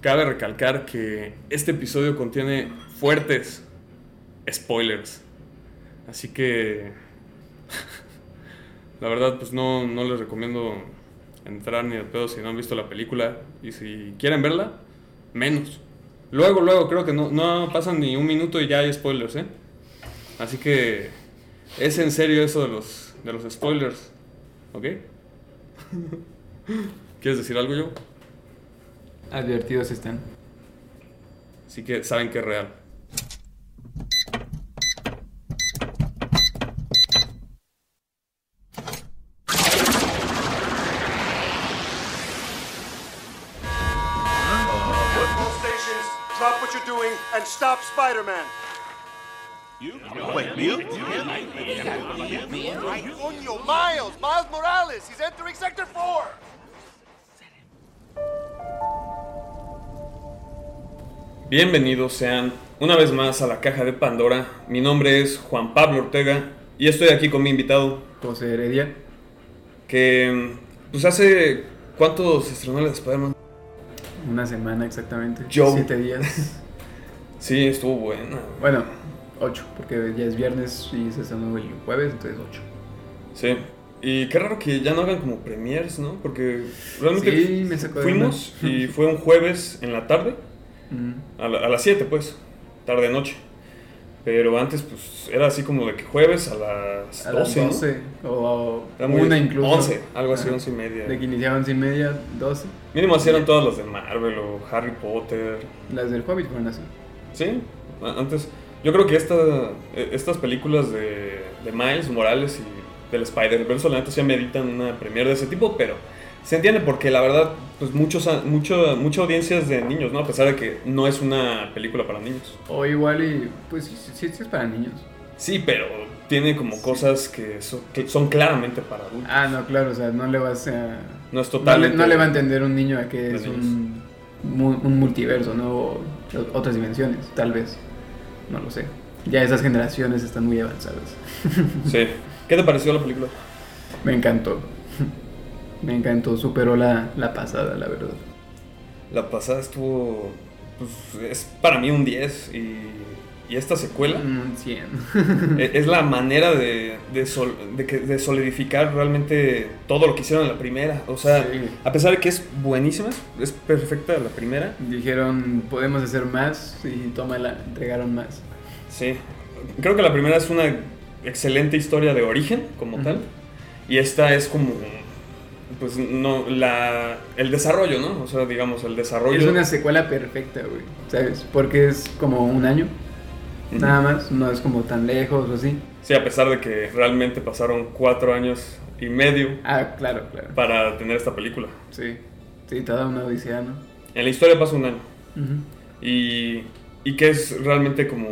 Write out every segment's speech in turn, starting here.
cabe recalcar que este episodio contiene fuertes spoilers. Así que, la verdad, pues no, no les recomiendo entrar ni de pedo si no han visto la película. Y si quieren verla, menos. Luego, luego, creo que no, no pasan ni un minuto y ya hay spoilers, ¿eh? Así que es en serio eso de los, de los spoilers, ¿ok? ¿Quieres decir algo yo? Advertidos están. Así que saben que es real. All stations, drop what you're doing and stop Spider-Man. Wait, you? Coño, Miles! Miles Morales! He's entering Sector 4! Bienvenidos sean una vez más a la caja de Pandora. Mi nombre es Juan Pablo Ortega y estoy aquí con mi invitado José Heredia. que pues hace ¿cuánto se estrenó la de Spider-Man? Una semana exactamente. Joe. Siete días. Sí, estuvo buena. bueno, ocho, porque ya es viernes y se estrenó el jueves, entonces ocho. Sí. Y qué raro que ya no hagan como premiers, ¿no? Porque realmente Sí, me sacó de fuimos y fue un jueves en la tarde, Mm. a, la- a las 7 pues, tarde noche. Pero antes pues era así como de que jueves a las A 12, las 12 o Era muy- una incluso. 11, algo así, Ajá. 11 y media. De que iniciaba 11 y media, 12. Mínimo así eran todas las de Marvel o Harry Potter. Las del Hobbit fueron así. Sí, antes. Yo creo que esta, eh, estas películas de, de Miles Morales y del Spider-Verse, la neta, sí meditan una premiere de ese tipo, pero se entiende porque la verdad, pues muchos, mucho, mucha audiencia es de niños, ¿no? A pesar de que no es una película para niños. O igual y, pues sí, sí, sí es para niños. Sí, pero tiene como cosas que son, que son claramente para adultos. Ah, no, claro, o sea, no le vas a... No es No le, totalmente. no le va a entender un niño a que es un, un multiverso, ¿no? O otras dimensiones, tal vez. No lo sé. Ya esas generaciones están muy avanzadas. Sí. ¿Qué te pareció la película? Me encantó. Me encantó, superó la, la pasada, la verdad. La pasada estuvo. Pues es para mí un 10 y, y esta secuela. Un 100. E- Es la manera de, de, sol- de que- de solidificar realmente todo lo que hicieron en la primera. O sea, Sí. a pesar de que es buenísima, es perfecta la primera. Dijeron, podemos hacer más y tómala, entregaron más. Sí. Creo que la primera es una excelente historia de origen, como tal. Y esta es como. Pues no, la, el desarrollo, ¿no? O sea, digamos, el desarrollo. Es una secuela perfecta, güey. ¿Sabes? Porque es como un año. Nada más, no es como tan lejos o así. Sí, a pesar de que realmente pasaron cuatro años y medio Ah, claro, claro. para tener esta película. Sí. Sí, toda una odisea, ¿no? En la historia pasa un año. Y, y que es realmente como,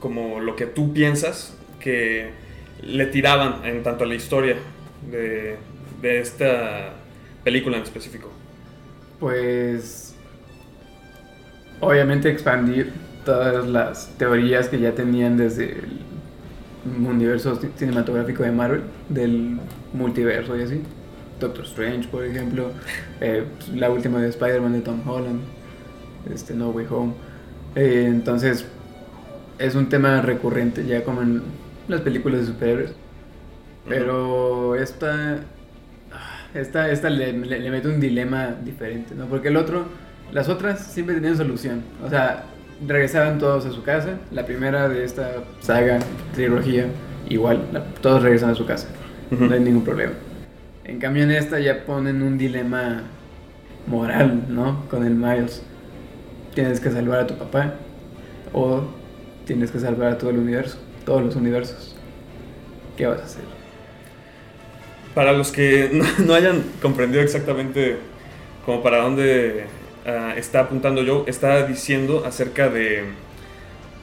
como lo que tú piensas que le tiraban en tanto a la historia de, de esta película en específico. Pues obviamente expandir todas las teorías que ya tenían desde el universo ci- cinematográfico de Marvel, del multiverso y así. Doctor Strange, por ejemplo, eh, la última de Spider-Man de Tom Holland, este No Way Home. Eh, entonces es un tema recurrente ya como en las películas de superhéroes. Pero esta esta, esta le, le- le mete un dilema diferente, ¿no? Porque el otro, las otras siempre tenían solución. O sea, regresaban todos a su casa. La primera de esta saga, trilogía, igual, la- todos regresan a su casa. No hay ningún problema. En cambio en esta ya ponen un dilema moral, ¿no? Con el Miles. Tienes que salvar a tu papá o tienes que salvar a todo el universo, todos los universos. ¿Qué vas a hacer? Para los que no, no hayan comprendido exactamente como para dónde ah, está apuntando yo, está diciendo acerca de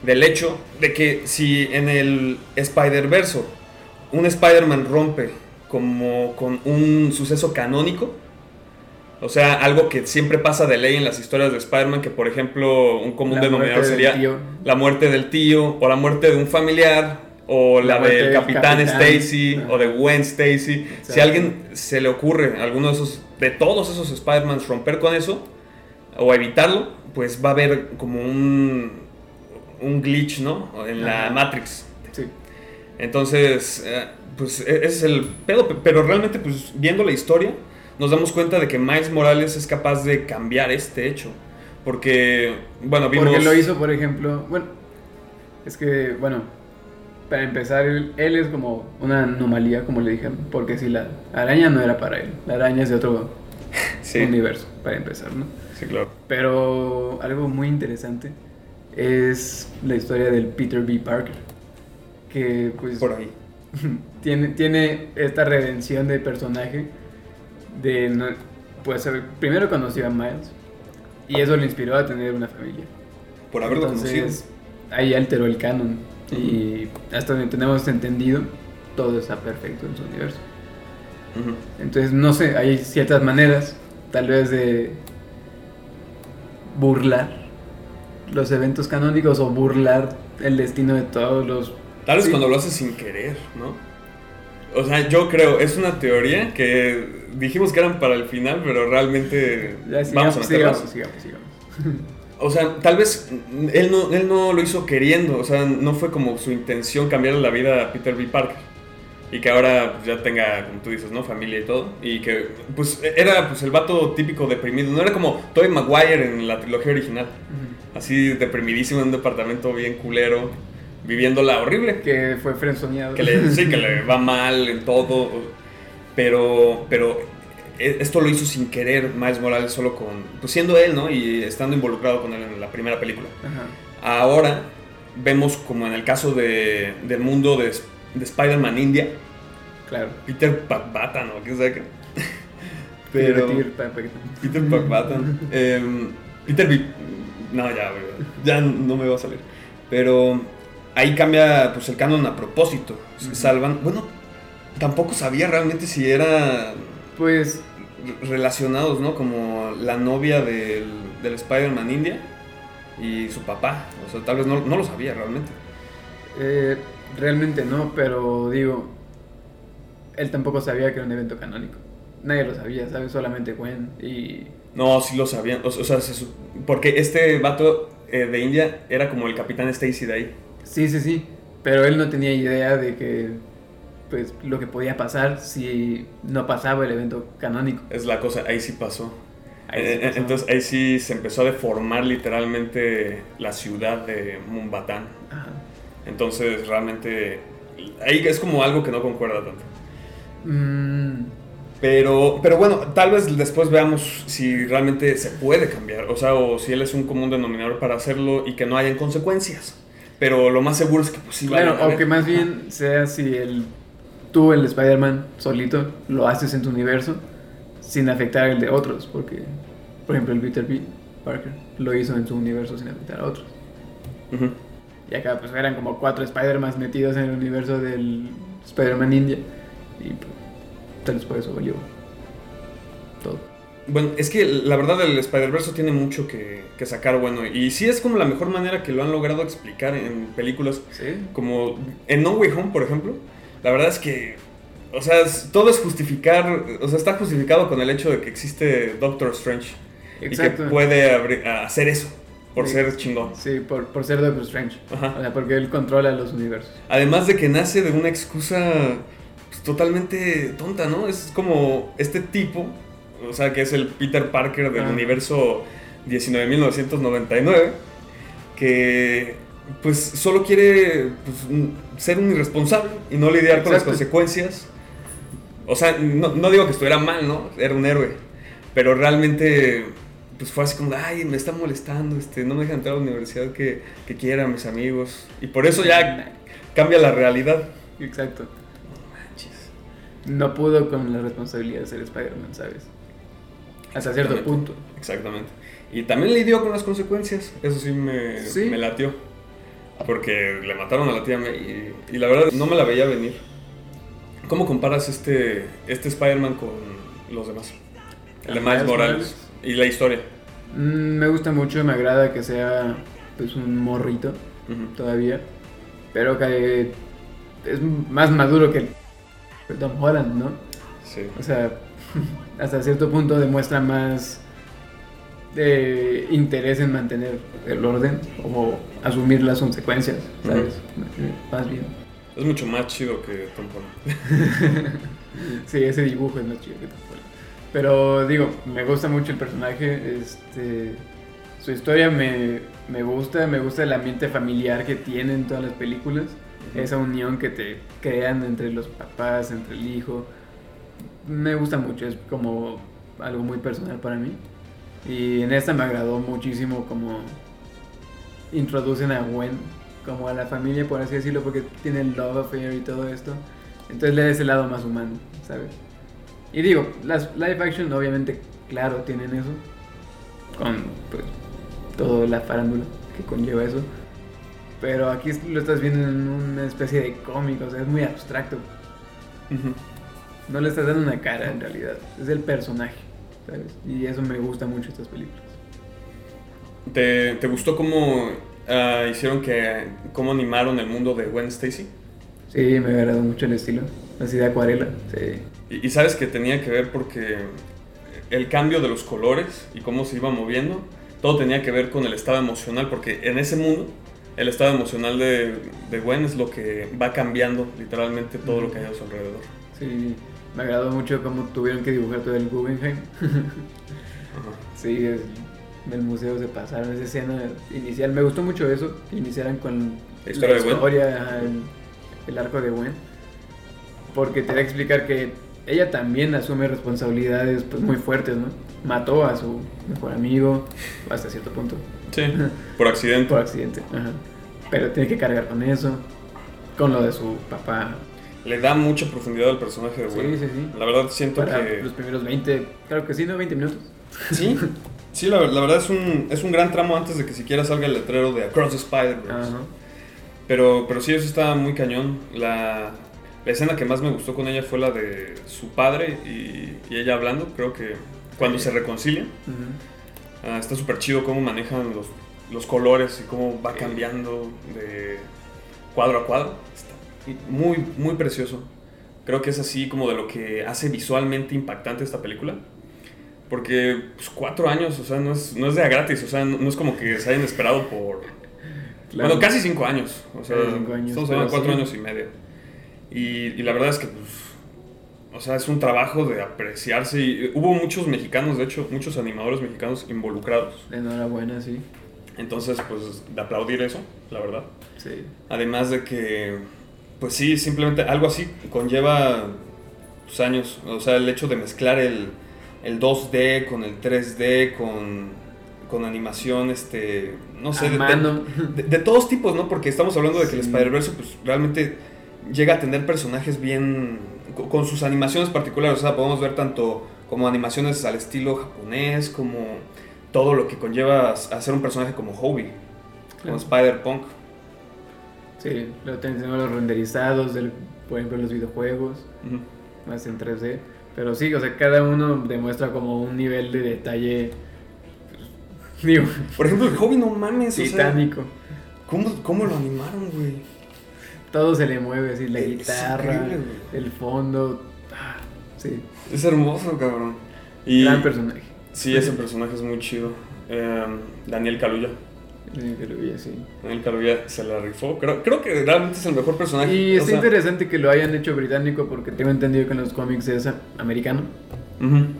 del hecho de que si en el Spider-Verse un Spider-Man rompe como con un suceso canónico, o sea, algo que siempre pasa de ley en las historias de Spider-Man, que por ejemplo un común La denominador sería tío. la muerte del tío, o la muerte de un familiar, o La del Capitán capitán. Stacy, o de Gwen Stacy. Si a alguien se le ocurre, alguno de esos, de todos esos Spider-Man romper con eso, o evitarlo, pues va a haber como un, un glitch, ¿no? En la. Matrix. Sí. Entonces, eh, pues e- ese es el pedo, pe- pero realmente pues viendo la historia nos damos cuenta de que Miles Morales es capaz de cambiar este hecho. Porque, bueno, vimos... Porque lo hizo, por ejemplo, bueno, es que, bueno, para empezar, él, él es como una anomalía, como le dijeron, porque si la araña no era para él, la araña es de otro Sí, universo, para empezar, ¿no? sí, claro. Pero algo muy interesante es la historia del Peter B. Parker, que pues Por ahí. tiene, tiene esta redención de personaje de no- pues eh, primero conoció a Miles y eso le inspiró a tener una familia. Por haberlo conocido. Entonces, ahí alteró el canon y hasta donde tenemos entendido todo está perfecto en su universo. Entonces, no sé, hay ciertas maneras, tal vez de burlar los eventos canónicos o burlar el destino de todos los... Tal vez Sí. cuando lo haces sin querer, ¿no? O sea, yo creo, es una teoría que dijimos que eran para el final, pero realmente Ya, vamos a sigamos. O sea, tal vez él no, él no lo hizo queriendo, o sea, no fue como su intención cambiarle la vida a Peter B. Parker. Y que ahora pues, ya tenga, como tú dices, ¿no? Familia y todo. Y que, pues, era pues, el vato típico deprimido. No era como Tobey Maguire en la trilogía original. Así deprimidísimo en un departamento bien culero, viviéndola horrible. Que fue frenzoneado. que le, sí, que le va mal en todo. Pero, pero esto lo hizo sin querer Miles Morales, solo con. Pues siendo él, ¿no? Y estando involucrado con él en la primera película. Ajá. Ahora vemos como en el caso de, del mundo de, de Spider-Man India, Claro. Peter Pakbatan, ¿no? ¿Qué sabe qué? Pero... Peter Pakbatan. em, Peter B. No, ya, Ya no me va a salir. Pero ahí cambia pues el canon a propósito. Salvan. Bueno, tampoco sabía realmente si era Pues relacionados, ¿no? Como la novia del, del Spider-Man India y su papá. O sea, tal vez no, no lo sabía realmente. eh, realmente no, pero digo, él tampoco sabía que era un evento canónico. Nadie lo sabía, ¿sabes? Solamente Gwen y... No, sí lo sabían. O, o sea, se porque este vato eh, de India era como el capitán Stacy de ahí. Sí, sí, sí, pero él no tenía idea de que, pues, lo que podía pasar si no pasaba el evento canónico. Es la cosa, ahí sí pasó. Ahí Eh, eh, pasó. Entonces ahí sí se empezó a deformar literalmente la ciudad de Mumbatán. Ajá. Entonces realmente ahí es como algo que no concuerda tanto. Mm, Pero, pero bueno, tal vez después veamos si realmente se puede cambiar, o sea, o si él es un común denominador para hacerlo y que no hayan consecuencias. Pero lo más seguro es que pues sí Claro, o que más bien sea si el, tú, el Spider-Man, solito, lo haces en tu universo sin afectar el de otros, porque, por ejemplo, el Peter B. Parker lo hizo en su universo sin afectar a otros. Ujú. Y acá pues eran como cuatro Spider-Man metidos en el universo del Spider-Man India. Y pues, tal vez por eso valió todo. Bueno, es que la verdad el Spider-Verse tiene mucho que, que sacar bueno. Y sí es como la mejor manera que lo han logrado explicar en películas ¿Sí? como en No Way Home, por ejemplo. La verdad es que, o sea, es- todo es justificar, o sea, está justificado con el hecho de que existe Doctor Strange. Y Exacto. que puede abrir- hacer eso, por Sí. ser chingón. Sí, por, por ser Doctor Strange. Ajá. O sea, porque él controla los universos. Además de que nace de una excusa pues, totalmente tonta, ¿no? Es como este tipo, o sea, que es el Peter Parker del Ah. universo 19.999, que pues solo quiere pues, ser un irresponsable y no lidiar con las consecuencias. O sea, no, no digo que estuviera mal, ¿no? Era un héroe. Pero realmente, pues fue así como, ay, me está molestando, este, no me dejan entrar a la universidad que, que quiera, mis amigos. Y por eso ya cambia la realidad. Exacto. No pudo con la responsabilidad de ser Spider-Man, ¿sabes? Hasta cierto punto. Exactamente. Y también lidió con las consecuencias. Eso sí me, Sí. me latió. Porque le mataron a la tía May y, y la verdad no me la veía venir. ¿Cómo comparas este, este Spider-Man con los demás? El de ¿El Miles Morales. Y la historia. Mm, me gusta mucho, me agrada que sea pues un morrito todavía. Pero que es más maduro que el Tom Holland, ¿no? Sí. O sea, hasta cierto punto demuestra más eh, interés en mantener el orden o asumir las consecuencias, ¿sabes? Más bien. Es mucho más chido que Tom sí, ese dibujo es más chido que Tom. Pero digo, me gusta mucho el personaje, este, su historia me, me gusta, me gusta el ambiente familiar que tienen todas las películas, esa unión que te crean entre los papás, entre el hijo. Me gusta mucho, es como algo muy personal para mí. Y en esta me agradó muchísimo como introducen a Gwen como a la familia, por así decirlo, porque tiene el love affair y todo esto. Entonces le da ese lado más humano, ¿sabes? Y digo, las live action obviamente, claro, tienen eso. Con pues, toda la farándula que conlleva eso. Pero aquí lo estás viendo en una especie de cómic, o sea, es muy abstracto. No le estás dando una cara en realidad, es el personaje, ¿sabes? Y eso me gusta mucho estas películas. ¿Te, te gustó cómo ah, hicieron que. cómo animaron el mundo de Gwen Stacy? Sí, me agradó mucho el estilo, así de acuarela, sí. Y, y sabes que tenía que ver porque el cambio de los colores y cómo se iba moviendo, todo tenía que ver con el estado emocional, porque en ese mundo el estado emocional de, de Gwen es lo que va cambiando literalmente todo lo que hay a su alrededor. Sí, me agradó mucho cómo tuvieron que dibujar todo el Guggenheim. Sí, es- del museo se pasaron esa escena inicial. Me gustó mucho eso, que iniciaran con La historia el, el arco de Gwen. Porque te da a explicar que ella también asume responsabilidades pues, muy fuertes, ¿no? Mató a su mejor amigo hasta cierto punto, Sí, por accidente. por accidente. ajá. Pero tiene que cargar con eso, con lo de su papá. Le da mucha profundidad al personaje de Gwen. Sí, sí, sí. La verdad siento Para que... los primeros 20, claro que sí, ¿no? 20 minutos. Sí, sí, la, la verdad es un, es un gran tramo antes de que siquiera salga el letrero de Across the Spider-Verse. Pero, pero sí, eso está muy cañón. La, la escena que más me gustó con ella fue la de su padre y, y ella hablando. Creo que cuando se reconcilian, ah, está súper chido cómo manejan los, los colores y cómo va cambiando de cuadro a cuadro. Está muy, muy precioso. Creo que es así como de lo que hace visualmente impactante esta película. Porque pues, cuatro años, o sea, no es, no es de a gratis, o sea, no, no es como que se hayan esperado por... Claro. Bueno, casi cinco años, o sea, cinco años, estamos pero hablando de cuatro sí. años y medio. Y, y la verdad es que, pues, o sea, es un trabajo de apreciarse. Y hubo muchos mexicanos, de hecho, muchos animadores mexicanos involucrados. Enhorabuena, sí. Entonces, pues, de aplaudir eso, la verdad. Sí. Además de que, pues sí, simplemente algo así conlleva tus años. O sea, el hecho de mezclar el, el 2D con el 3D, con, con animación, este, no sé, de, mano. de- de todos tipos, ¿no? Porque estamos hablando de que el. Spider-Verse, pues realmente llega a tener personajes bien, co- con sus animaciones particulares. O sea, podemos ver tanto como animaciones al estilo japonés, como todo lo que conlleva a ser un personaje como Hobie, como. Spider-Punk. Sí, luego tenemos los renderizados, del, por ejemplo, los videojuegos, Ujú. más en 3D. Pero sí, o sea, cada uno demuestra como un nivel de detalle, pues, digo, Por ejemplo, el hobby, no mames, o sea, titánico. ¿cómo, ¿cómo lo animaron, güey? Todo se le mueve, así, la Es guitarra, el fondo. ah, sí, Es hermoso, cabrón. Y gran personaje. sí, ese personaje es muy chido. Eh, Daniel Kaluuya. Sí, lo vi así. Daniel Kaluuya se la rifó. Creo, creo que realmente es el mejor personaje. Y está sea, interesante que lo hayan hecho británico porque tengo entendido que en los cómics es americano.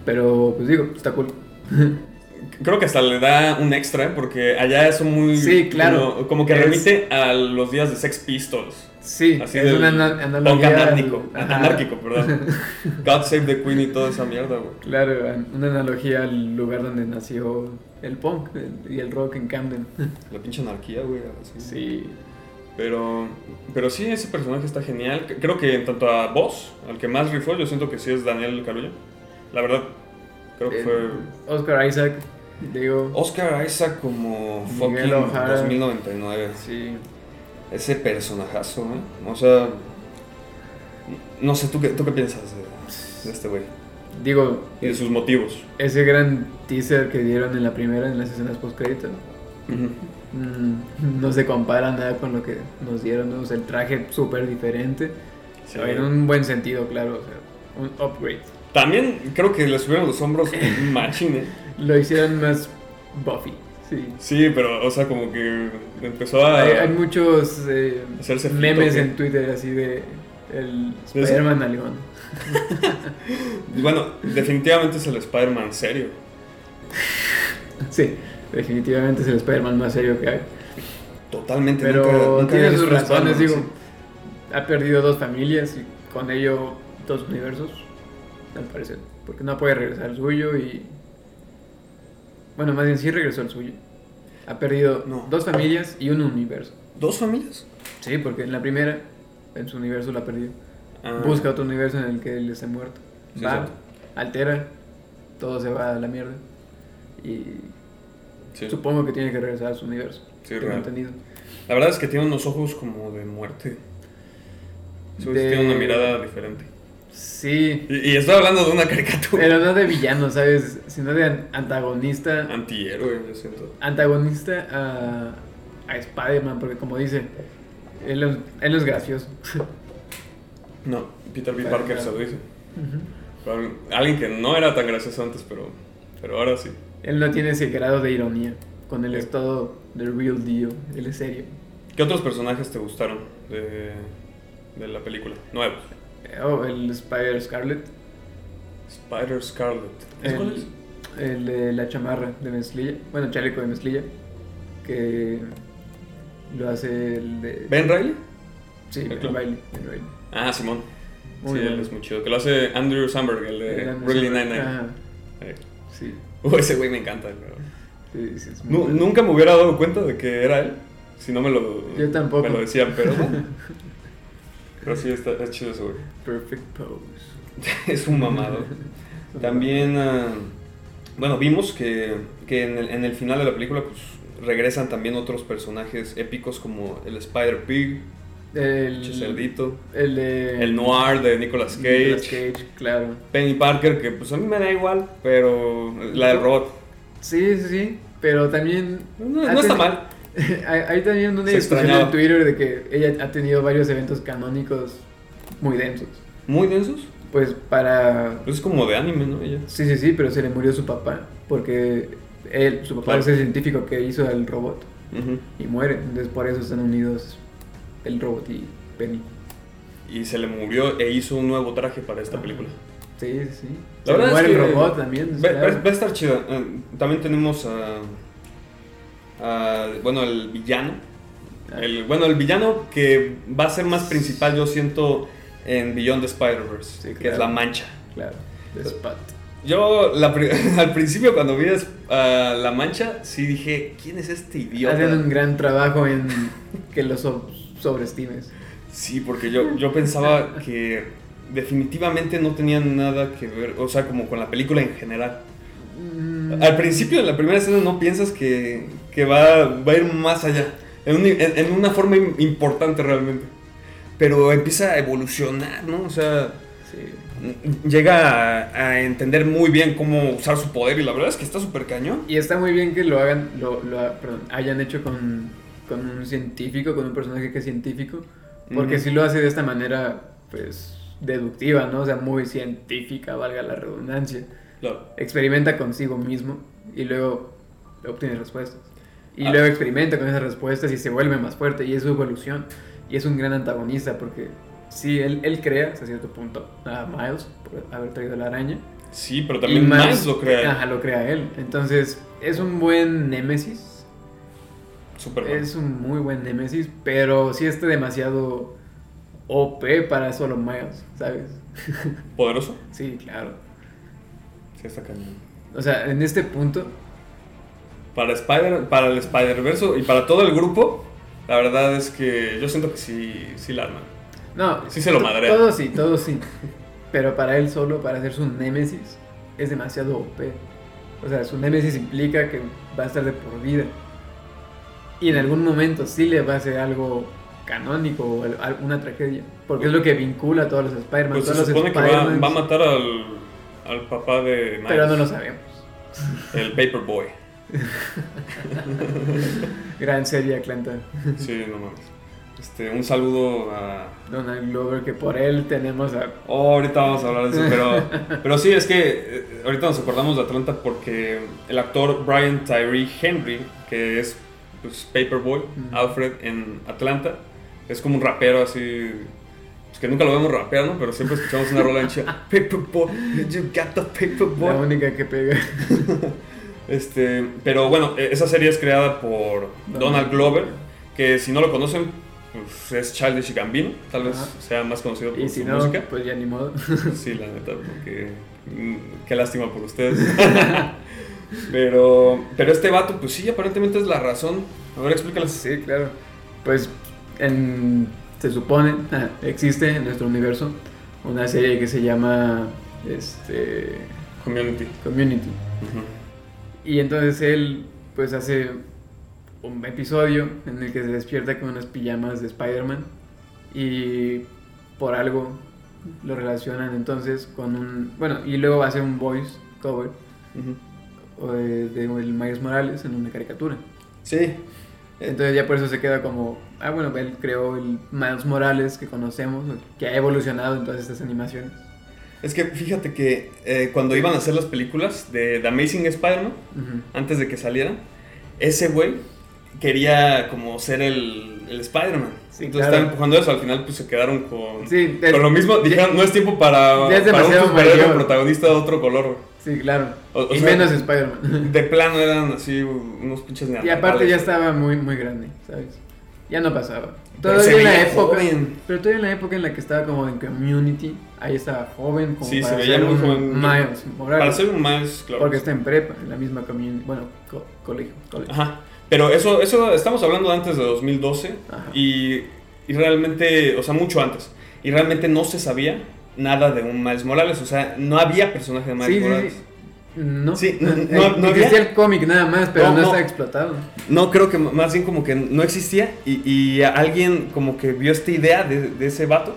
Pero pues digo, está cool. Creo que hasta le da un extra, porque allá es muy... Sí, claro. Como, como que Es- remite a los días de Sex Pistols. Sí, Así es una analogía. al- anárquico, perdón. God Save the Queen y toda esa mierda, güey. Claro, una analogía al lugar donde nació el punk y el rock en Camden. La pinche anarquía, güey. así. Sí, Pero, pero sí, ese personaje está genial. Creo que en tanto a vos, al que más rifó, yo siento que sí es Daniel Kaluuya. La verdad, creo que Eh, fue Oscar Isaac, digo, Oscar Isaac como fucking O'Hara. 2099. sí, Ese personajazo, ¿eh? O sea, no sé, ¿tú qué, tú qué piensas de, de este güey? digo, Y de sus motivos. ese gran teaser que dieron en la primera, en las escenas post crédito, no se compara nada con lo que nos dieron, ¿no? O sea, el traje súper diferente, Sí. en un buen sentido, claro, o sea, un upgrade. También creo que le subieron los hombros un machín, ¿eh? Lo hicieron más Buffy, sí. Sí, pero, o sea, como que empezó a. Hay, hay muchos eh, Hacerse memes en Twitter así de el. Spider-Man alemán. Bueno, definitivamente es el Spider-Man serio. Sí, definitivamente es el Spider-Man más serio que hay. Totalmente. Pero nunca- nunca tiene sus razones, digo. Ha perdido dos familias y con ello dos universos, al parecer. Porque no puede regresar al suyo y. Bueno, más bien sí regresó al suyo. Ha perdido No. dos familias y un universo. ¿Dos familias? Sí, porque en la primera, en su universo la perdió. Ah. Busca otro universo en el que él esté muerto. Sí, va, altera, todo se va a la mierda. Y Sí. supongo que tiene que regresar a su universo. Sí, Tengo entendido. La verdad es que tiene unos ojos como de muerte. De- Tiene una mirada diferente. Sí, Y, y estoy hablando de una caricatura. pero no de villano, ¿sabes? Sino de an- antagonista. Antihéroe, yo siento. Antagonista a, a Spider-Man, porque como dice, él, es- él es gracioso. No, Peter B. Parker se lo dice. Pero Alguien que no era tan gracioso antes, pero, pero ahora sí. Él no tiene ese grado de ironía. Con él es todo the real deal. Él es serio. ¿Qué otros personajes te gustaron de, de la película? Nuevos. Eh, Oh, el Spider Scarlet. Spider Scarlet. ¿Es El, cuál es? el de la chamarra de mezclilla. Bueno, chaleco de mezclilla. Que lo hace el de. ¿Ben Riley? Sí, el Ben. Riley. Ben Riley. Ah, Simón. Muy sí, él es muy chido. Que lo hace Andrew Samberg, el de El Brooklyn. Nine-Nine. Eh. Sí. Uh, ese güey me encanta. pero- sí, sí, es muy Nu- bueno. Nunca me hubiera dado cuenta de que era él. Si no me lo, Yo tampoco. me lo decían, pero. Pero sí, está, es chido ese güey. Perfect pose. es un mamado. También, ah, bueno, vimos que, que en, el, en el final de la película pues regresan también otros personajes épicos como el Spider Pig, El, Pinche Cerdito, el de. el Noir de Nicolas Cage, Nicolas Cage, claro. Penny Parker, que pues a mí me da igual, pero la del robot. Sí, sí, sí. Pero también. No, está mal. hay, también una Se discusión extrañaba. en Twitter de que ella ha tenido varios eventos canónicos muy densos. Muy densos. Pues para. Pues es como de anime, ¿no? Ella. Sí, sí, sí, pero se le murió su papá. Porque él, su papá Claro. es el científico que hizo el robot. Y muere. Entonces por eso están unidos el robot y Penny. Y se le murió e hizo un nuevo traje para esta película. Sí, sí, sí. La Se le verdad muere es el que robot también. Va, claro. va- va a estar chida. Eh, También tenemos a, a, bueno, el villano. Ah. El, bueno, el villano que va a ser más principal, yo siento, en Beyond the Spider-Verse, Sí, que claro. es la mancha. Claro. Yo la al principio cuando vi a la mancha, sí dije, ¿quién es este idiota? Hacen un gran trabajo en que lo so- sobreestimes. Sí, porque yo, yo pensaba que definitivamente no tenían nada que ver, o sea, como con la película en general. Mm, Al principio, en la primera escena, no piensas que, que va, va a ir más allá, en, un- en- en una forma im- importante realmente. Pero empieza a evolucionar, ¿no? O sea, sí. llega a, a entender muy bien cómo usar su poder y la verdad es que está súper cañón. Y está muy bien que lo hagan, lo, lo perdón, hayan hecho con, con un científico, con un personaje que es científico, porque Ujú. si lo hace de esta manera, pues, deductiva, ¿no? O sea, muy científica, valga la redundancia. Claro. Experimenta consigo mismo y luego obtiene respuestas. Y Ah. luego experimenta con esas respuestas y se vuelve más fuerte y es su evolución. Y es un gran antagonista porque sí, él, él crea hasta cierto punto a Miles por haber traído la araña. Sí, pero Y también Miles lo crea. Ajá, lo crea él. Entonces, es un buen némesis. Superman. Es un muy buen némesis, pero sí está demasiado OP para solo Miles, ¿sabes? ¿Poderoso? Sí, claro. Sí, está cañón. O sea, en este punto, Para, Spider, para el Spider-Verse y para todo el grupo, la verdad es que yo siento que sí, sí la arman. no. Sí se lo madrea. Todo sí, todo sí. Pero para él solo, para hacer su némesis, es demasiado OP. O sea, su némesis implica que va a estar de por vida. Y en algún momento sí le va a hacer algo canónico o al- alguna tragedia. Porque es lo que vincula a todos los Spider-Man. Pues se los supone que va, va a matar al, al papá de Miles. Pero no lo sabemos. El Paperboy. Gran serie, Atlanta. Sí, no mames. Este, un saludo a... Donald Glover, que por él tenemos a... Oh, ahorita vamos a hablar de eso, pero, pero sí, es que eh, ahorita nos acordamos de Atlanta porque el actor Brian Tyree Henry, que es pues, Paperboy. Alfred en Atlanta, es como un rapero así... pues, que nunca lo vemos rapear, ¿no? Pero siempre escuchamos una rola en. Paperboy, you got the La Paperboy. única que pega. Este, pero bueno, eh, esa serie es creada por Donald Donald Glover, que si no lo conocen, pues es Childish Gambino, tal vez Ajá. sea más conocido por Y su si no, música. pues ya ni modo. Sí, la neta, porque mm, qué lástima por ustedes. pero, pero este vato, pues sí, aparentemente es la razón. A ver, explícalas. Sí, claro. Pues en- se supone, existe en nuestro universo una serie que se llama este, Community. Community. Y entonces él pues hace un episodio en el que se despierta con unas pijamas de Spider-Man y por algo lo relacionan entonces con un... Bueno, y luego hace un voice cover de el Miles Morales en una caricatura. Sí. Entonces ya por eso se queda como, ah bueno, él creó el Miles Morales que conocemos, que ha evolucionado en todas estas animaciones. Es que fíjate que eh, cuando iban a hacer las películas de The Amazing Spider-Man, antes de que salieran, ese güey quería como ser el, el Spider-Man. Sí, Entonces claro. empujando eso, al final pues se quedaron con, Sí, es- con lo mismo. Dijeron, no es tiempo para, es para un superhéroe protagonista de otro color. güey". Sí, claro. O- o y sea, menos Spider-Man. De plano eran así unos pinches y aparte ya estaba muy, muy grande, ¿sabes? Ya no pasaba. Pero Todavía en la época. joven. Pero todavía en la época en la que estaba como en community, ahí estaba joven como Sí, para se veía ser muy un joven. Miles Morales. Para ser un Miles, claro. Porque está en prepa, en la misma community, bueno, co- colegio, colegio. Ajá. Pero eso, eso estamos hablando antes de 2012 Ajá. y, y realmente, o sea, mucho antes. Y realmente no se sabía nada de un Miles Morales, o sea, no había personaje de Miles Sí, sí, Morales. sí. No, Sí, no- Eh, no- no existía el cómic nada más, pero no. está explotado. No, creo que más bien como que no existía y, y alguien como que vio esta idea de, de ese vato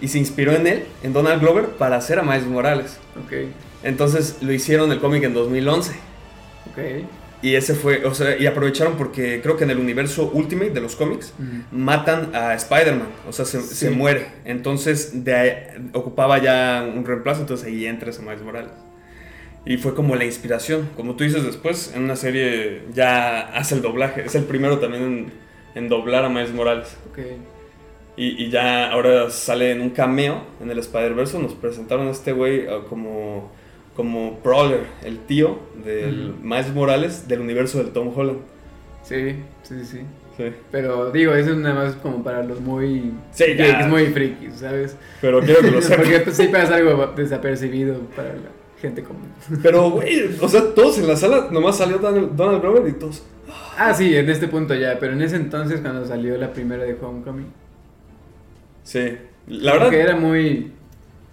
y se inspiró en él, en Donald Glover, para hacer a Miles Morales. Ok, Entonces lo hicieron el cómic en 2011. ok. Y ese fue, o sea, y aprovecharon porque creo que en el universo Ultimate de los cómics Mm. matan a Spider-Man, o sea, se, Sí. se muere. Entonces de ahí- ocupaba ya un reemplazo, entonces ahí entra ese Miles Morales. Y fue como la inspiración. Como tú dices después, en una serie ya hace el doblaje. Es el primero también en, en doblar a Miles Morales. Ok. Y, y ya ahora sale en un cameo en el Spider-Verse. Nos presentaron a este güey ah, como, como Prowler, el tío del Ujú. Miles Morales del universo del Tom Holland. Sí, sí, sí. Sí. Pero digo, eso es nada más como para los muy Sí, ya. geeks, muy frikis, ¿sabes? Pero quiero que lo sepas. Porque pues, sí pasa algo desapercibido para la gente común. Pero, güey, o sea, todos en la sala, nomás salió Donald, Donald Glover y todos. Ah, sí, en este punto ya, pero en ese entonces cuando salió la primera de Homecoming, Sí, la verdad, que era muy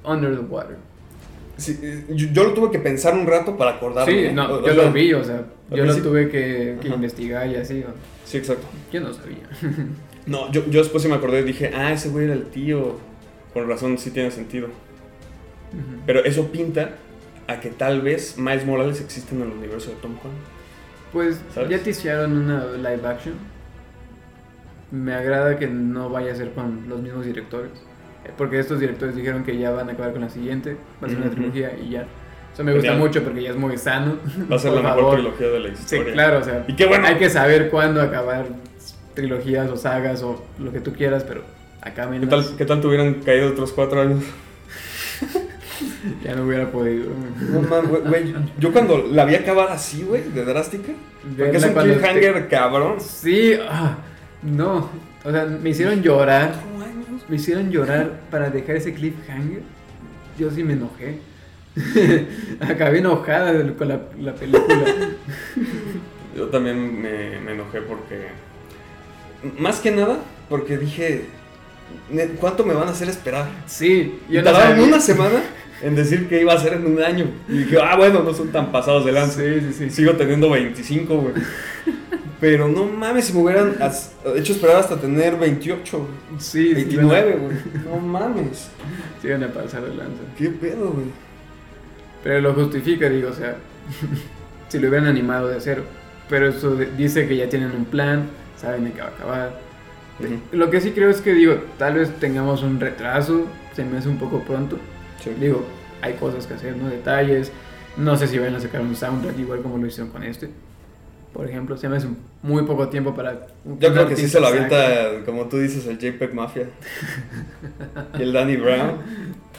under the water. sí, yo, yo lo tuve que pensar un rato para acordarme. Sí, no, O- o yo sea, lo vi, o sea, yo lo principio- tuve que, que investigar y así, o- Sí, exacto. yo no sabía. No, yo, yo después sí me acordé y dije, ah, ese güey era el tío. Con razón, sí tiene sentido. Ujú. Pero eso pinta a que tal vez Miles Morales existe en el universo de Tom Holland. Pues ¿Sabes? ya te hicieron una live action. Me agrada que no vaya a ser con los mismos directores. eh, Porque estos directores dijeron que ya van a acabar con la siguiente. Va a ser una trilogía y ya. Eso me gusta Genial. mucho porque ya es muy sano. Va a ser la mejor trilogía de la Sí, historia. claro, o sea. Y qué bueno. Hay que saber cuándo acabar trilogías o sagas o lo que tú quieras, pero acá ¿Qué tal, ¿Qué tal te hubieran caído otros cuatro años? Ya no hubiera podido. No mames, güey, güey, yo cuando la vi acabar así, güey, de drástica. Porque es un cliffhanger cabrón. Sí, ah, no. O sea, me hicieron llorar. Me hicieron llorar para dejar ese cliffhanger. Yo sí me enojé. Acabé enojada con la, la película. Yo también me, me enojé porque. Más que nada, porque dije. "Ne- ¿Cuánto me van a hacer esperar? Sí, yo no tardaron sabía. una semana en decir que iba a ser en un año. Y dije, ah, bueno, no son tan pasados de lanza. Sí, sí, sí. Sigo teniendo 25, güey. Pero no mames, si me hubieran hecho esperar hasta tener 28, güey. Sí, sí, 29, bueno, güey. No mames. Sí, van a pasar de lanza. ¿Qué pedo, güey? Pero lo justifica, digo, o sea, si lo hubieran animado de cero. Pero eso dice que ya tienen un plan, saben de qué va a acabar. Ujú. Lo que sí creo es que, digo, tal vez tengamos un retraso, se me hace un poco pronto. Sí. Digo, hay cosas que hacer, ¿no? Detalles. No sé si van a sacar un soundtrack igual como lo hicieron con este. Por ejemplo, se me hace muy poco tiempo para... Yo creo que sí se lo avienta, como tú dices, el JPEG Mafia. y el Danny Brown.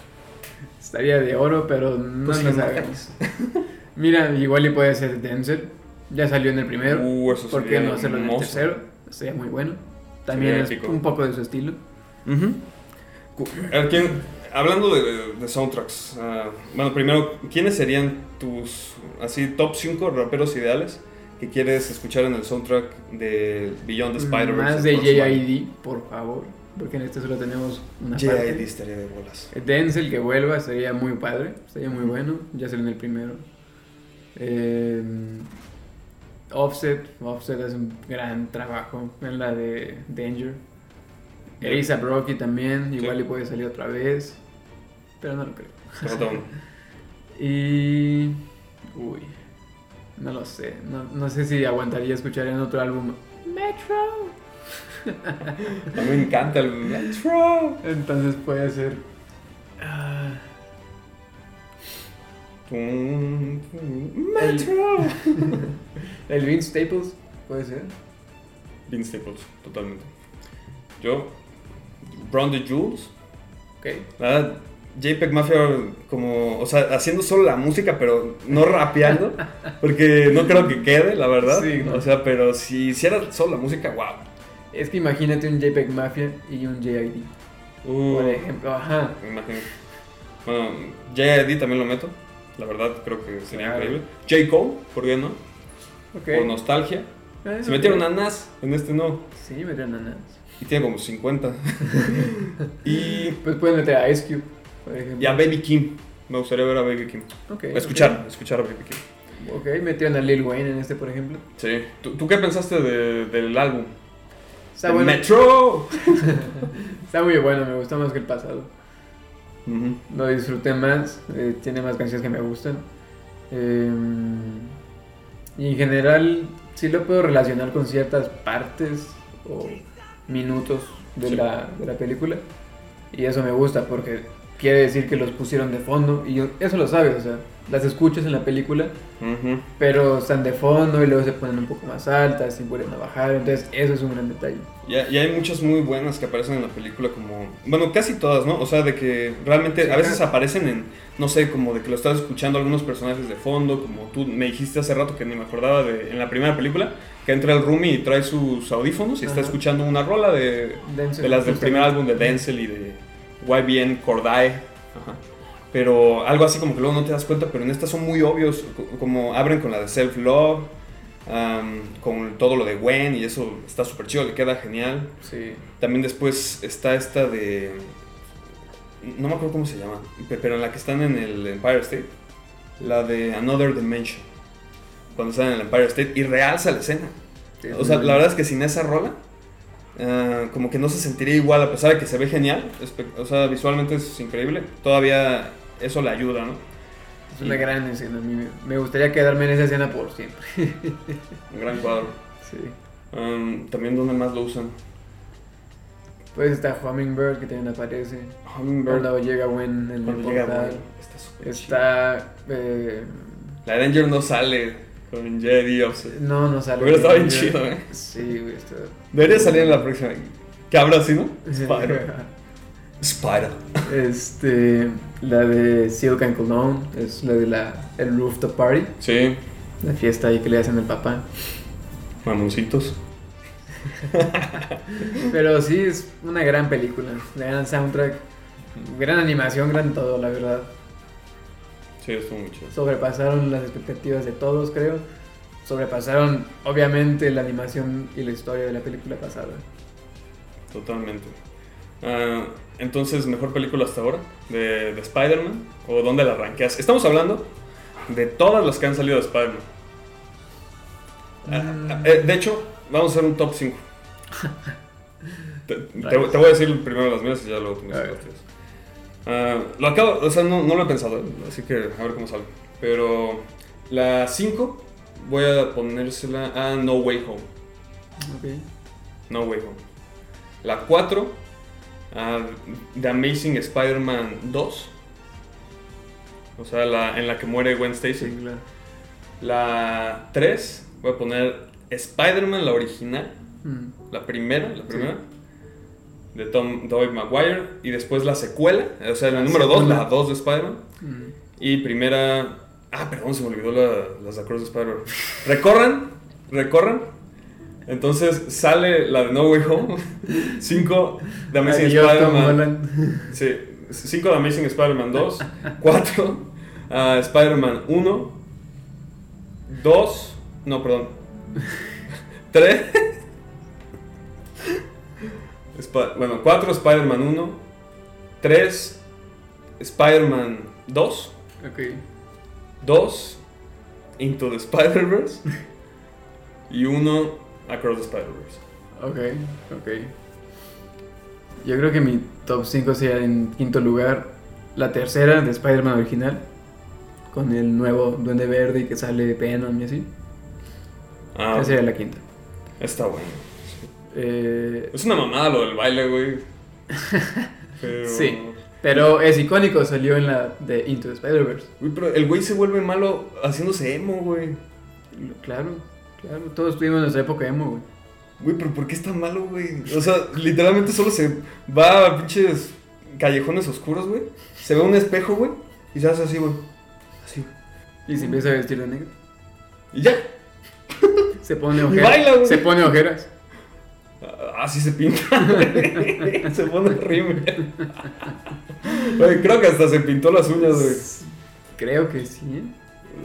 Estaría de oro, pero no Pues no hagamos. Mira, igual y puede ser Denzel. Ya salió en el primero. Uh, eso ¿Por qué no hacerlo en el hermoso. tercero? Sería muy bueno. También Sería es un poco de su estilo. A ver, ¿quién- hablando de, de soundtracks, ah, bueno, primero, ¿quiénes serían tus así top 5 raperos ideales que quieres escuchar en el soundtrack de Beyond the Spider-Verse? Más de? JID, por favor. Porque en este solo tenemos una J.I.D. parte. estaría de bolas. Denzel que vuelva sería muy padre, sería muy bueno, ya salió en el primero. Eh, Offset, Offset hace un gran trabajo en la de Danger. Bien. A$AP Rocky también, igual Sí. y puede salir otra vez, pero no lo creo. Uno. Y... Uy, no lo sé, no, no sé si aguantaría escuchar en otro álbum Metro. A mí me encanta el Metro. Entonces puede ser... ah, Metro. el Vince Staples, puede ser. Vince Staples, totalmente. Yo, Brown the Jules. Ok. La verdad, JPEG Mafia como, o sea, haciendo solo la música, pero no rapeando, porque no creo que quede, la verdad. Sí, no. O sea, pero si hiciera solo la música, wow. Es que imagínate un JPEG Mafia y un JID. Uh, Por ejemplo, ajá. imagino. Bueno, JID también lo meto, la verdad creo que sería Claro. increíble. J. Cole, ¿por qué no? Ok. Por nostalgia. Ah, Se metieron ok. a Nas, en este no, Sí, metieron a Nas. y tiene como 50. y, Pues pueden meter a Ice Cube, por ejemplo. y a Baby Kim, me gustaría ver a Baby Kim. Ok, Escuchar, escuchar a Baby Kim. Ok, metieron a Lil Wayne en este, por ejemplo. Sí. ¿Tú, tú qué pensaste de- del álbum? Está El bueno. Metro. Está muy bueno, me gustó más que el pasado. Lo disfruté más, eh, tiene más canciones que me gustan. Eh, y en general, sí lo puedo relacionar con ciertas partes o minutos de, Sí. la, de la película. Y eso me gusta porque quiere decir que los pusieron de fondo. Y yo- eso lo sabes, o sea, las escuchas en la película, Ujú. pero están de fondo y luego se ponen un poco más altas y vuelven a bajar. Entonces, eso es un gran detalle. Y, y hay muchas muy buenas que aparecen en la película como... Bueno, casi todas, ¿no? O sea, de que realmente Sí, a veces ajá. aparecen en... No sé, como de que lo estás escuchando algunos personajes de fondo, como tú me dijiste hace rato que ni me acordaba de... En la primera película, que entra el roomie y trae sus audífonos y está Ajá. escuchando una rola de, Denzel, de las del primer álbum de Denzel y de YBN Cordae. Ajá. Pero algo así como que luego no te das cuenta, pero en estas son muy obvios, co- como abren con la de Self Love, con todo lo de Gwen y eso está súper chido, le queda genial. Sí. También después está esta de... No me acuerdo cómo se llama, pe- pero en la que están en el Empire State. La de Another Dimension. Cuando están en el Empire State y realza la escena. Sí, O sea, la verdad es que sin esa rola, ah, como que no se sentiría igual, a pesar de que se ve genial. O sea, visualmente es increíble. Todavía eso le ayuda, ¿no? Es una gran escena. a mí me- gustaría quedarme en esa escena por siempre. Un gran cuadro. Sí. Um, también, ¿dónde más lo usan? Pues está Hummingbird que también aparece. Hummingbird. Cuando llega Gwen en el llega portal. Gwen, está. Está. eh, La de Danger no sale con Jedi Offset. no, no sale. Hubiera estado bien chido, ¿eh? Sí, güey. Está... Debería salir en la próxima. ¿Qué habrá así, no? Spider. Spider. Este. La de Silk and Cologne. Es la de la. El Rooftop Party. Sí, La fiesta ahí que le hacen al papá. mamoncitos. Pero sí, es una gran película. Gran soundtrack. Gran animación, gran todo, la verdad. Sí, estuvo muy chido. sobrepasaron las expectativas de todos, creo. Sobrepasaron, obviamente, la animación y la historia de la película pasada. Totalmente. Ah, entonces, ¿mejor película hasta ahora? ¿De, de Spider-Man? ¿O dónde la rankeas? Estamos hablando de todas las que han salido de Spider-Man. Ah, Mm. ah, eh, de hecho, vamos a hacer un top 5. te, te- Rayos. te voy a decir primero las mías y ya luego tú me A. Ah, lo acabo, o sea, no, no lo he pensado, así que a ver cómo sale. Pero la 5 voy a ponérsela a No Way Home. Ok. No Way Home. La 4, ah, The Amazing Spider-Man 2. O sea, la, en la que muere Gwen Stacy. Sí, claro. La 3, voy a poner Spider-Man, la original. Mm. La primera, la primera. De Tom Tobey Maguire. Y después la secuela. O sea, la La número 2, secuela. la 2 de Spider-Man. Mm. Y primera. Ah, perdón, se me olvidó la, las de Across the Spider-Man. Recorran, recorran. Entonces sale la de No Way Home. 5 de Amazing Spider-Man. Sí, 5 de Amazing Spider-Man 2. 4 Spider-Man 1. 2. No, perdón. 3. Bueno, 4 Spider-Man 1. 3 Spider-Man 2. Ok. 2 Into the Spider-Verse. y 1 Across the Spider-Verse. Ok, ok. Yo creo que mi top 5 sería en quinto lugar la tercera de Spider-Man original. Con el nuevo Duende Verde y que sale Venom y así. Ah, Esa sería la quinta. está bueno. Eh, Es una mamada lo del baile, güey. Pero... Sí. pero es icónico, salió en la de Into the Spider-Verse. Güey, pero el güey se vuelve malo haciéndose emo, güey. Claro, claro. Todos tuvimos nuestra época emo, güey. Güey, pero ¿por qué es tan malo, güey? O sea, literalmente solo se va a pinches callejones oscuros, güey. Se ve un espejo, güey. Y se hace así, güey. Así, güey. Y se empieza a vestir de negro. Y ya. Se pone ojeras. baila, güey. se pone ojeras. Así se pinta. se pone rímel. Güey, creo que hasta se pintó las uñas, güey. Creo que sí. ¿eh?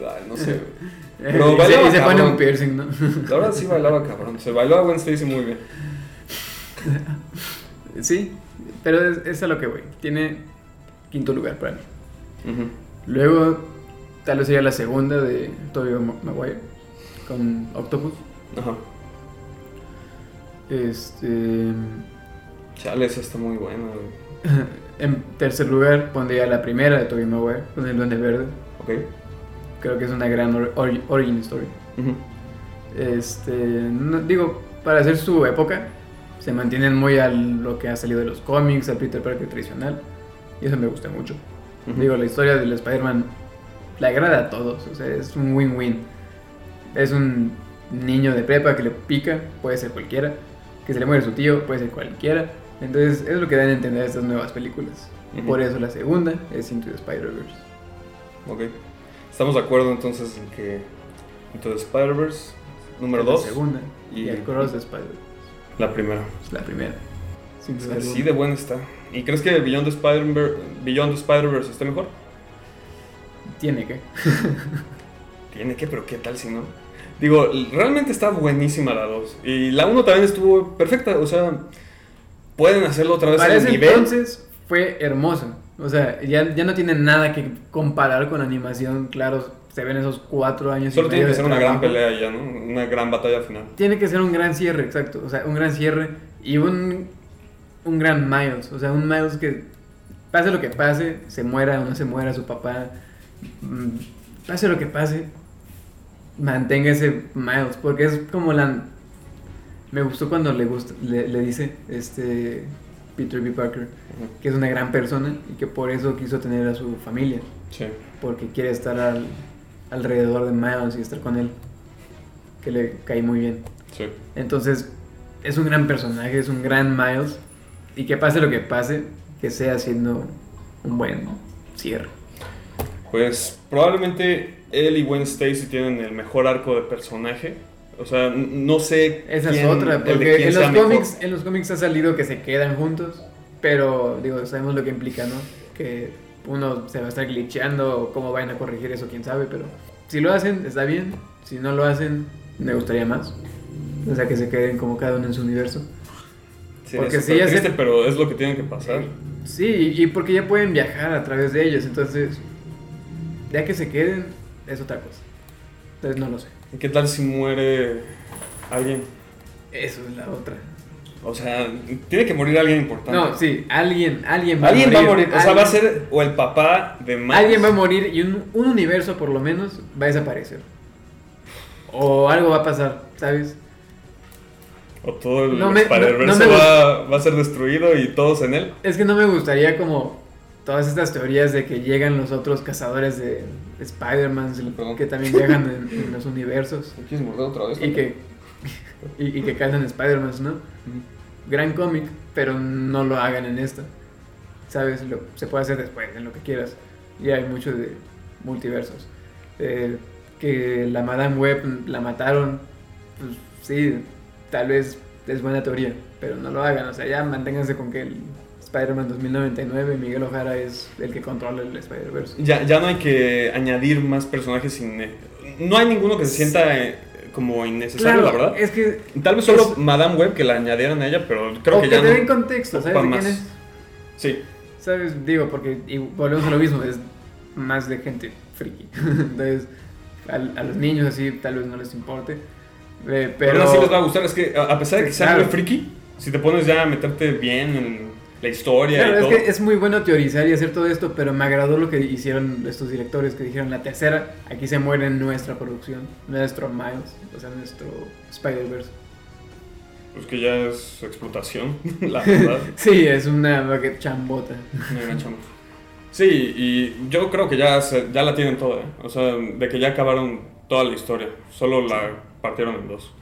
Ay, no sé, güey. Se, bailaba y se pone un piercing, ¿no? Ahora sí bailaba cabrón. Se bailó a Gwen Stacy muy bien. sí, pero es, es a lo que voy. Tiene quinto lugar para mí. Luego, tal vez sería la segunda de Tobey Ma- Maguire con Octopus. Ajá. Este. Chale, está muy buena, güey. En tercer lugar pondría la primera de Tobey Maguire con el Duende Verde. Ok. Creo que es una gran or- ori- origin story. Este, no- digo, para hacer su época, se mantienen muy a lo que ha salido de los cómics, al Peter Parker tradicional, y eso me gusta mucho. Digo, la historia del Spider-Man le agrada a todos, o sea, es un win-win. Es un niño de prepa que le pica, puede ser cualquiera, que se le muere su tío, puede ser cualquiera. Entonces, es lo que dan a entender estas nuevas películas. Por eso la segunda es Into the Spider-Verse. Ok. Estamos de acuerdo entonces en que Into the Spider-Verse, número Es la 2, segunda. y- Y, Across the Spider-Verse la primera. la primera. Sin duda Así alguna. de buena está. ¿Y crees que Beyond the Spider-Verse Beyond the Spider-Verse esté mejor? Tiene que. Tiene que, pero ¿qué tal si no? Digo, realmente está buenísima la 2. Y la 1 también estuvo perfecta. O sea, pueden hacerlo otra vez Para ese nivel. entonces fue hermoso. O sea, ya, ya no tiene nada que comparar con animación. Claro, se ven esos cuatro años. y Solo tiene medio que ser una gran pelea ya, ¿no? Una gran batalla final. Tiene que ser un gran cierre, exacto. O sea, un gran cierre y un, un gran Miles. O sea, un Miles que pase lo que pase, se muera o no se muera su papá, mm, pase lo que pase, mantenga ese Miles. Porque es como la... Me gustó cuando le, gusta, le, le dice este Peter B. Parker que es una gran persona y que por eso quiso tener a su familia. Sí. Porque quiere estar al- alrededor de Miles y estar con él. Que le cae muy bien. Sí. Entonces, es un gran personaje, es un gran Miles. Y que pase lo que pase, que sea haciendo un buen cierre. Pues probablemente él y Gwen Stacy tienen el mejor arco de personaje. O sea, no sé. Esa quién- es otra, porque en los, cómics, en los cómics ha salido que se quedan juntos. Pero, digo, sabemos lo que implica, ¿no? Que uno se va a estar glitcheando o cómo vayan a corregir eso, quién sabe. Pero si lo hacen, está bien. Si no lo hacen, me gustaría más. O sea, que se queden como cada uno en su universo. Sí, porque es si ya se- triste, pero es lo que tienen que pasar. Sí, y porque ya pueden viajar a través de ellos, entonces, ya que se queden, es otra cosa. Entonces no lo sé. ¿Y qué tal si muere alguien? Eso es la otra. O sea, tiene que morir alguien importante. No, sí, alguien, alguien va Alguien a morir. va a morir. O sea, va a ser o el papá de Miles. Alguien va a morir y un, un universo por lo menos va a desaparecer. O algo va a pasar, ¿sabes? O todo el No me- Spider-Verse no- no me va, va a ser destruido y todos en él. Es que no me gustaría como todas estas teorías de que llegan los otros cazadores de Spider-Man que también viajan en, en los universos ¿Quieres morder otra vez? y que, y, y que cazan Spider-Man, ¿no? Gran cómic, pero no lo hagan en esta. ¿Sabes? Lo, se puede hacer después, en lo que quieras. Y hay mucho de multiversos. Eh, que la Madame Web la mataron, pues sí, tal vez es buena teoría, pero no lo hagan. O sea, ya manténganse con que el Spider-Man 2099, Miguel Ojara es el que controla el Spider-Verse. Ya, ya no hay que añadir más personajes sin... No hay ninguno que se sienta eh, como innecesario, la verdad. es que. Tal vez solo es- Madame Web que la añadieran a ella, pero creo o que que ya te den contexto, ¿sabes de quién más. es? Sí, ¿Sabes? Digo, porque y volvemos a lo mismo, es más de gente friki. Entonces, a, a los niños así tal vez no les importe. Eh, pero pero aún así les va a gustar. Es que a pesar de que sea claro. muy friki, si te pones ya a meterte bien en la historia Claro, y es todo. que es muy bueno teorizar y hacer todo esto, pero me agradó lo que hicieron estos directores que dijeron la tercera, aquí se muere nuestra producción, nuestro Miles, o sea, nuestro Spider-Verse. Pues que ya es explotación, la verdad. Sí, es una chambota. Una chamba. Sí, y yo creo que ya, se- ya la tienen toda, ¿eh? O sea, de que ya acabaron toda la historia. Solo la partieron en dos.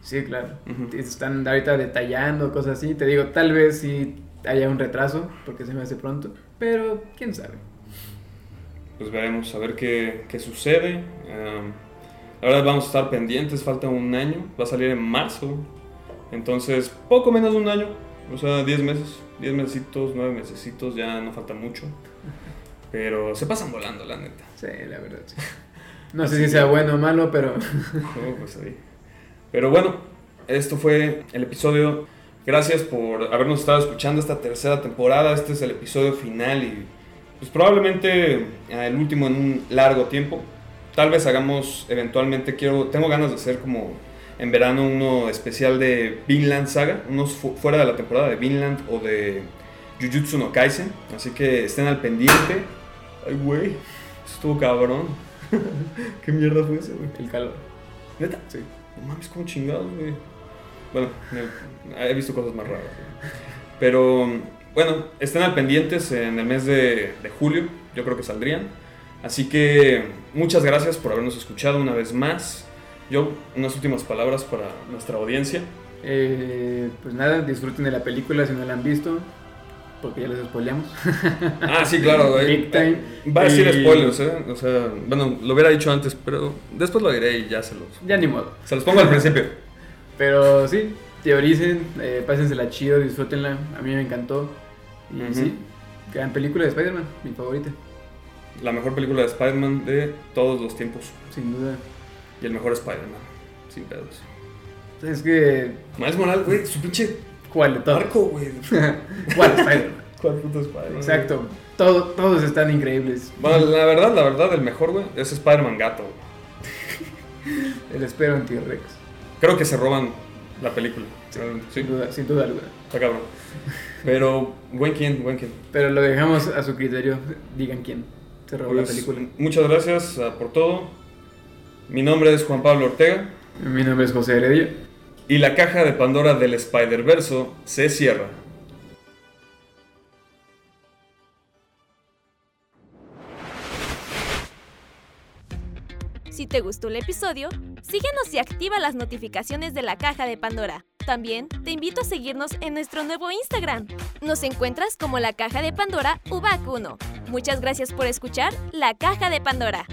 Sí, claro. Ujú. Están ahorita detallando cosas así. Te digo, tal vez sí haya un retraso, porque se me hace pronto, pero quién sabe. Pues veremos a ver qué, qué sucede. Em, la verdad vamos a estar pendientes, falta un año. Va a salir en marzo. Entonces, poco menos de un año. O sea, 10 meses. 10 mesecitos, 9 mesecitos, ya no falta mucho. Pero se pasan volando, la neta. Sí, la verdad. sí. No sé si sea bueno o malo, pero pues. Pero bueno, esto fue el episodio. Gracias por habernos estado escuchando esta tercera temporada. Este es el episodio final y pues probablemente eh, el último en un largo tiempo. Tal vez hagamos eventualmente, quiero, tengo ganas de hacer como en verano uno especial de Vinland Saga, unos fu- fuera de la temporada de Vinland o de Jujutsu no Kaisen. Así que estén al pendiente. Ay, güey, estuvo cabrón. ¿Qué mierda fue ese, güey? el calor. ¿Neta? Sí. No mames, como chingados, güey. Bueno, he visto cosas más raras. güey. Pero bueno, estén al pendientes en el mes de, de julio. Yo creo que saldrían. Así que muchas gracias por habernos escuchado una vez más. Yo, unas últimas palabras para nuestra audiencia. Eh, pues nada, disfruten de la película si no la han visto, porque ya les spoileamos. Ah, sí, claro, güey. Big time. Va a decir Y- spoilers, ¿eh? O sea, bueno, lo hubiera dicho antes, pero después lo diré y ya se los, Ya ni modo. se los pongo al principio. Pero sí, teoricen, eh, pásensela chido, disfrútenla. A mí me encantó. Y Ujú. sí, gran película de Spider-Man, mi favorita, La mejor película de Spider-Man de todos los tiempos. sin duda. Y el mejor Spider-Man. Sin pedos. Es que, Miles Morales, güey, su pinche ¿cuál de todos? arco, güey. ¿Cuál Spider-Man? ¿Cuál puto Spider-Man? Exacto, todo, todos están increíbles. Bueno, la verdad, la verdad, el mejor, güey, es Spider-Man gato. El espero en T-Rex, Creo que se roban la película. Sí, sin duda, sin duda alguna. está cabrón. Pero, buen quien, buen quien. Pero lo dejamos a su criterio, digan quién se robó la Pues, película. muchas gracias ah, por todo. Mi nombre es Juan Pablo Ortega. Mi nombre es José Heredia. Y la caja de Pandora del Spider-Verso se cierra. Si te gustó el episodio, síguenos y activa las notificaciones de la caja de Pandora. También te invito a seguirnos en nuestro nuevo Instagram. Nos encuentras como la caja de Pandora UBAC1. Muchas gracias por escuchar La Caja de Pandora.